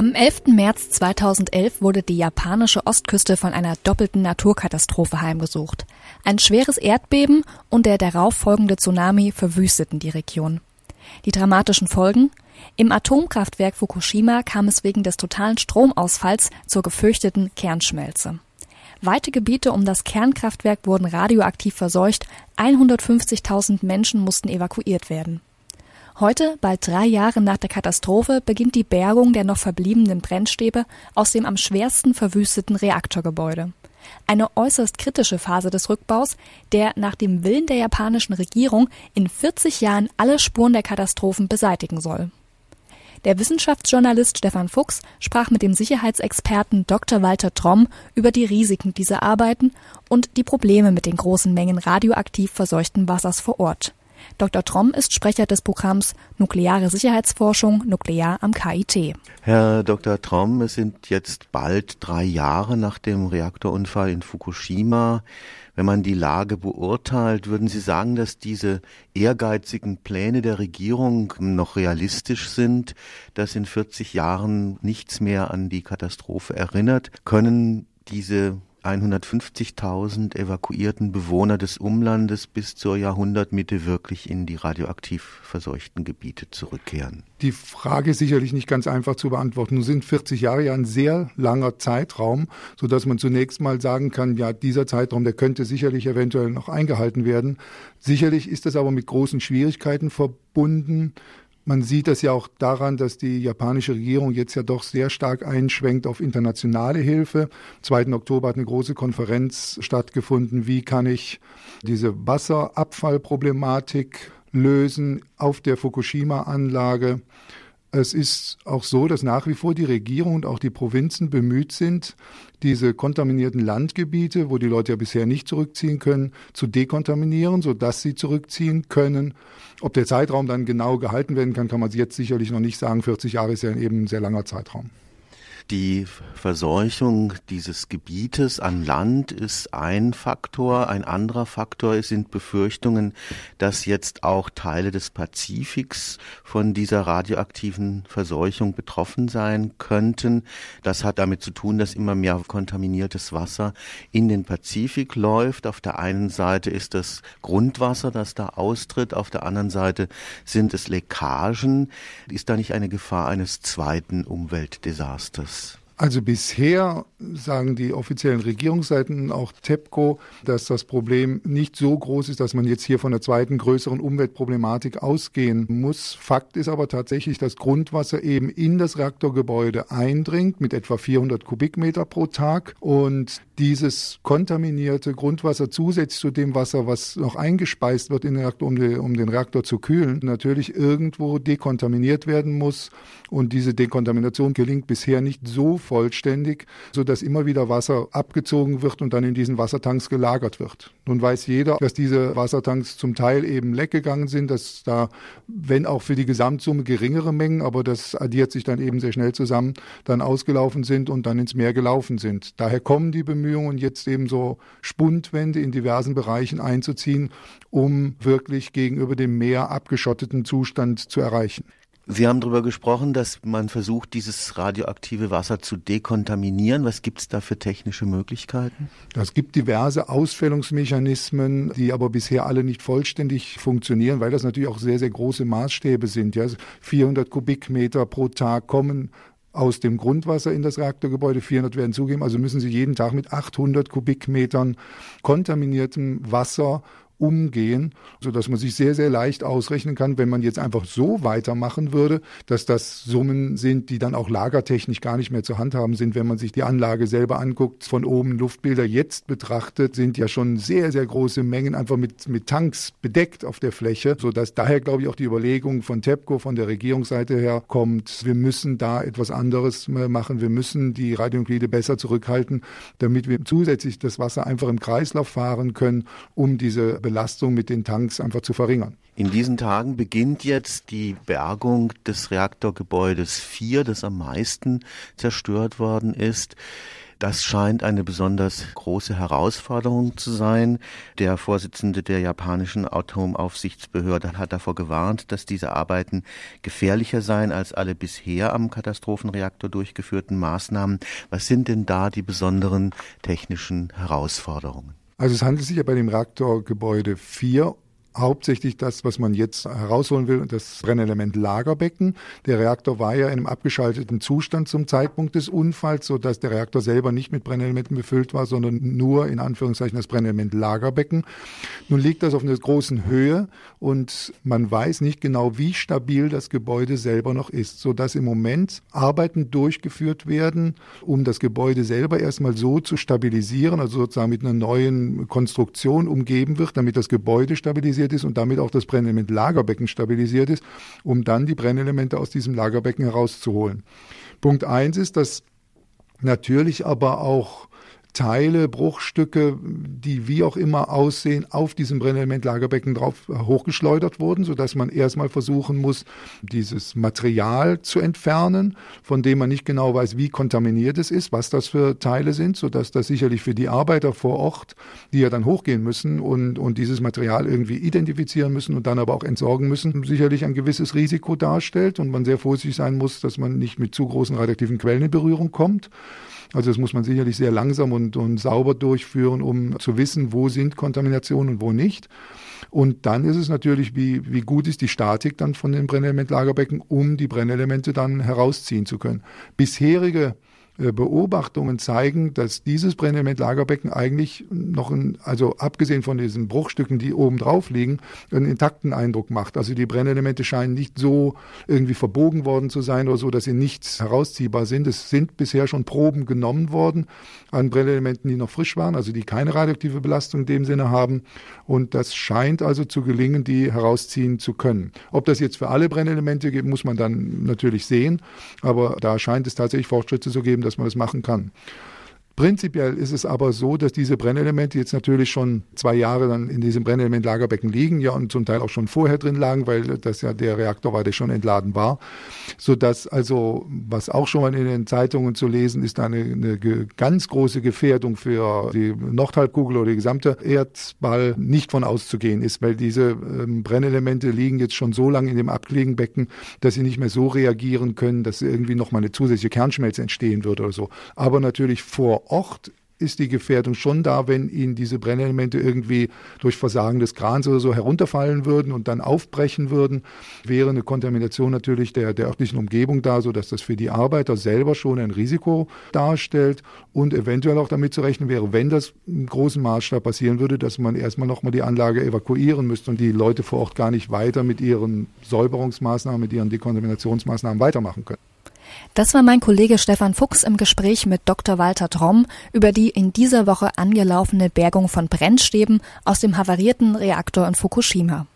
Am 11. März 2011 wurde die japanische Ostküste von einer doppelten Naturkatastrophe heimgesucht. Ein schweres Erdbeben und der darauf folgende Tsunami verwüsteten die Region. Die dramatischen Folgen? Im Atomkraftwerk Fukushima kam es wegen des totalen Stromausfalls zur gefürchteten Kernschmelze. Weite Gebiete um das Kernkraftwerk wurden radioaktiv verseucht, 150.000 Menschen mussten evakuiert werden. Heute, bald drei Jahre nach der Katastrophe, beginnt die Bergung der noch verbliebenen Brennstäbe aus dem am schwersten verwüsteten Reaktorgebäude. Eine äußerst kritische Phase des Rückbaus, der nach dem Willen der japanischen Regierung in 40 Jahren alle Spuren der Katastrophen beseitigen soll. Der Wissenschaftsjournalist Stefan Fuchs sprach mit dem Sicherheitsexperten Dr. Walter Tromm über die Risiken dieser Arbeiten und die Probleme mit den großen Mengen radioaktiv verseuchten Wassers vor Ort. Dr. Tromm ist Sprecher des Programms Nukleare Sicherheitsforschung Nuklear am KIT. Herr Dr. Tromm, es sind jetzt bald drei Jahre nach dem Reaktorunfall in Fukushima. Wenn man die Lage beurteilt, würden Sie sagen, dass diese ehrgeizigen Pläne der Regierung noch realistisch sind, dass in 40 Jahren nichts mehr an die Katastrophe erinnert? Können diese 150.000 evakuierten Bewohner des Umlandes bis zur Jahrhundertmitte wirklich in die radioaktiv verseuchten Gebiete zurückkehren? Die Frage ist sicherlich nicht ganz einfach zu beantworten. Nun sind 40 Jahre ja ein sehr langer Zeitraum, so dass man zunächst mal sagen kann, ja, dieser Zeitraum, der könnte sicherlich eventuell noch eingehalten werden. Sicherlich ist das aber mit großen Schwierigkeiten verbunden. Man sieht das ja auch daran, dass die japanische Regierung jetzt ja doch sehr stark einschwenkt auf internationale Hilfe. Am 2. Oktober hat eine große Konferenz stattgefunden. Wie kann ich diese Wasserabfallproblematik lösen auf der Fukushima-Anlage? Es ist auch so, dass nach wie vor die Regierung und auch die Provinzen bemüht sind, diese kontaminierten Landgebiete, wo die Leute ja bisher nicht zurückziehen können, zu dekontaminieren, sodass sie zurückziehen können. Ob der Zeitraum dann genau gehalten werden kann, kann man jetzt sicherlich noch nicht sagen. 40 Jahre ist ja eben ein sehr langer Zeitraum. Die Verseuchung dieses Gebietes an Land ist ein Faktor. Ein anderer Faktor sind Befürchtungen, dass jetzt auch Teile des Pazifiks von dieser radioaktiven Verseuchung betroffen sein könnten. Das hat damit zu tun, dass immer mehr kontaminiertes Wasser in den Pazifik läuft. Auf der einen Seite ist das Grundwasser, das da austritt. Auf der anderen Seite sind es Leckagen. Ist da nicht eine Gefahr eines zweiten Umweltdesasters? Also bisher sagen die offiziellen Regierungsseiten, auch TEPCO, dass das Problem nicht so groß ist, dass man jetzt hier von einer zweiten größeren Umweltproblematik ausgehen muss. Fakt ist aber tatsächlich, dass Grundwasser eben in das Reaktorgebäude eindringt mit etwa 400 Kubikmeter pro Tag und dieses kontaminierte Grundwasser zusätzlich zu dem Wasser, was noch eingespeist wird in den Reaktor, um, den, um den Reaktor zu kühlen, natürlich irgendwo dekontaminiert werden muss. Und diese Dekontamination gelingt bisher nicht so vollständig, sodass immer wieder Wasser abgezogen wird und dann in diesen Wassertanks gelagert wird. Nun weiß jeder, dass diese Wassertanks zum Teil eben leck gegangen sind, dass da, wenn auch für die Gesamtsumme geringere Mengen, aber das addiert sich dann eben sehr schnell zusammen, dann ausgelaufen sind und dann ins Meer gelaufen sind. Daher kommen die Bemühungen, Bemühungen, jetzt eben so Spundwände in diversen Bereichen einzuziehen, um wirklich gegenüber dem Meer abgeschotteten Zustand zu erreichen. Sie haben darüber gesprochen, dass man versucht, dieses radioaktive Wasser zu dekontaminieren. Was gibt es da für technische Möglichkeiten? Es gibt diverse Ausfällungsmechanismen, die aber bisher alle nicht vollständig funktionieren, weil das natürlich auch sehr, sehr große Maßstäbe sind. Ja, 400 Kubikmeter pro Tag kommen aus dem Grundwasser in das Reaktorgebäude, 400 werden zugeben, also müssen Sie jeden Tag mit 800 Kubikmetern kontaminiertem Wasser umgehen, so dass man sich sehr, sehr leicht ausrechnen kann, wenn man jetzt einfach so weitermachen würde, dass das Summen sind, die dann auch lagertechnisch gar nicht mehr zu handhaben sind, wenn man sich die Anlage selber anguckt, von oben Luftbilder jetzt betrachtet, sind ja schon sehr, sehr große Mengen einfach mit, mit Tanks bedeckt auf der Fläche, so dass daher, glaube ich, auch die Überlegung von TEPCO, von der Regierungsseite her kommt, wir müssen da etwas anderes machen, wir müssen die Radionuklide besser zurückhalten, damit wir zusätzlich das Wasser einfach im Kreislauf fahren können, um diese Belastung mit den Tanks einfach zu verringern. In diesen Tagen beginnt jetzt die Bergung des Reaktorgebäudes 4, das am meisten zerstört worden ist. Das scheint eine besonders große Herausforderung zu sein. Der Vorsitzende der japanischen Atomaufsichtsbehörde hat davor gewarnt, dass diese Arbeiten gefährlicher seien als alle bisher am Katastrophenreaktor durchgeführten Maßnahmen. Was sind denn da die besonderen technischen Herausforderungen? Also es handelt sich ja bei dem Reaktorgebäude 4 hauptsächlich das, was man jetzt herausholen will, das Brennelement Lagerbecken. Der Reaktor war ja in einem abgeschalteten Zustand zum Zeitpunkt des Unfalls, sodass der Reaktor selber nicht mit Brennelementen befüllt war, sondern nur in Anführungszeichen das Brennelement Lagerbecken. Nun liegt das auf einer großen Höhe und man weiß nicht genau, wie stabil das Gebäude selber noch ist, sodass im Moment Arbeiten durchgeführt werden, um das Gebäude selber erstmal so zu stabilisieren, also sozusagen mit einer neuen Konstruktion umgeben wird, damit das Gebäude stabilisiert stabilisiert ist und damit auch das Brennelement Lagerbecken stabilisiert ist, um dann die Brennelemente aus diesem Lagerbecken herauszuholen. Punkt eins ist, dass natürlich aber auch Teile, Bruchstücke, die wie auch immer aussehen, auf diesem Brennelementlagerbecken drauf äh, hochgeschleudert wurden, sodass man erstmal versuchen muss, dieses Material zu entfernen, von dem man nicht genau weiß, wie kontaminiert es ist, was das für Teile sind, sodass das sicherlich für die Arbeiter vor Ort, die ja dann hochgehen müssen und, und dieses Material irgendwie identifizieren müssen und dann aber auch entsorgen müssen, sicherlich ein gewisses Risiko darstellt und man sehr vorsichtig sein muss, dass man nicht mit zu großen radioaktiven Quellen in Berührung kommt. Also das muss man sicherlich sehr langsam und, und sauber durchführen, um zu wissen, wo sind Kontaminationen und wo nicht. Und dann ist es natürlich, wie, wie gut ist die Statik dann von den Brennelementlagerbecken, um die Brennelemente dann herausziehen zu können. Bisherige Beobachtungen zeigen, dass dieses Brennelementlagerbecken eigentlich noch, ein, also abgesehen von diesen Bruchstücken, die oben drauf liegen, einen intakten Eindruck macht. Also die Brennelemente scheinen nicht so irgendwie verbogen worden zu sein oder so, dass sie nicht herausziehbar sind. Es sind bisher schon Proben genommen worden an Brennelementen, die noch frisch waren, also die keine radioaktive Belastung in dem Sinne haben. Und das scheint also zu gelingen, die herausziehen zu können. Ob das jetzt für alle Brennelemente gibt, muss man dann natürlich sehen. Aber da scheint es tatsächlich Fortschritte zu geben, dass man das machen kann. Prinzipiell ist es aber so, dass diese Brennelemente jetzt natürlich schon zwei Jahre dann in diesem Brennelementlagerbecken liegen, ja, und zum Teil auch schon vorher drin lagen, weil das ja der Reaktor war, der schon entladen war. Sodass also, was auch schon mal in den Zeitungen zu lesen ist, eine, eine ganz große Gefährdung für die Nordhalbkugel oder die gesamte Erdball nicht von auszugehen ist, weil diese ähm, Brennelemente liegen jetzt schon so lange in dem Abkliegenbecken, dass sie nicht mehr so reagieren können, dass irgendwie nochmal eine zusätzliche Kernschmelze entstehen würde oder so. Aber natürlich vor Ort ist die Gefährdung schon da, wenn ihnen diese Brennelemente irgendwie durch Versagen des Krans oder so herunterfallen würden und dann aufbrechen würden, wäre eine Kontamination natürlich der, der örtlichen Umgebung da, sodass das für die Arbeiter selber schon ein Risiko darstellt und eventuell auch damit zu rechnen wäre, wenn das im großen Maßstab passieren würde, dass man erstmal nochmal die Anlage evakuieren müsste und die Leute vor Ort gar nicht weiter mit ihren Säuberungsmaßnahmen, mit ihren Dekontaminationsmaßnahmen weitermachen können. Das war mein Kollege Stefan Fuchs im Gespräch mit Dr. Walter Tromm über die in dieser Woche angelaufene Bergung von Brennstäben aus dem havarierten Reaktor in Fukushima.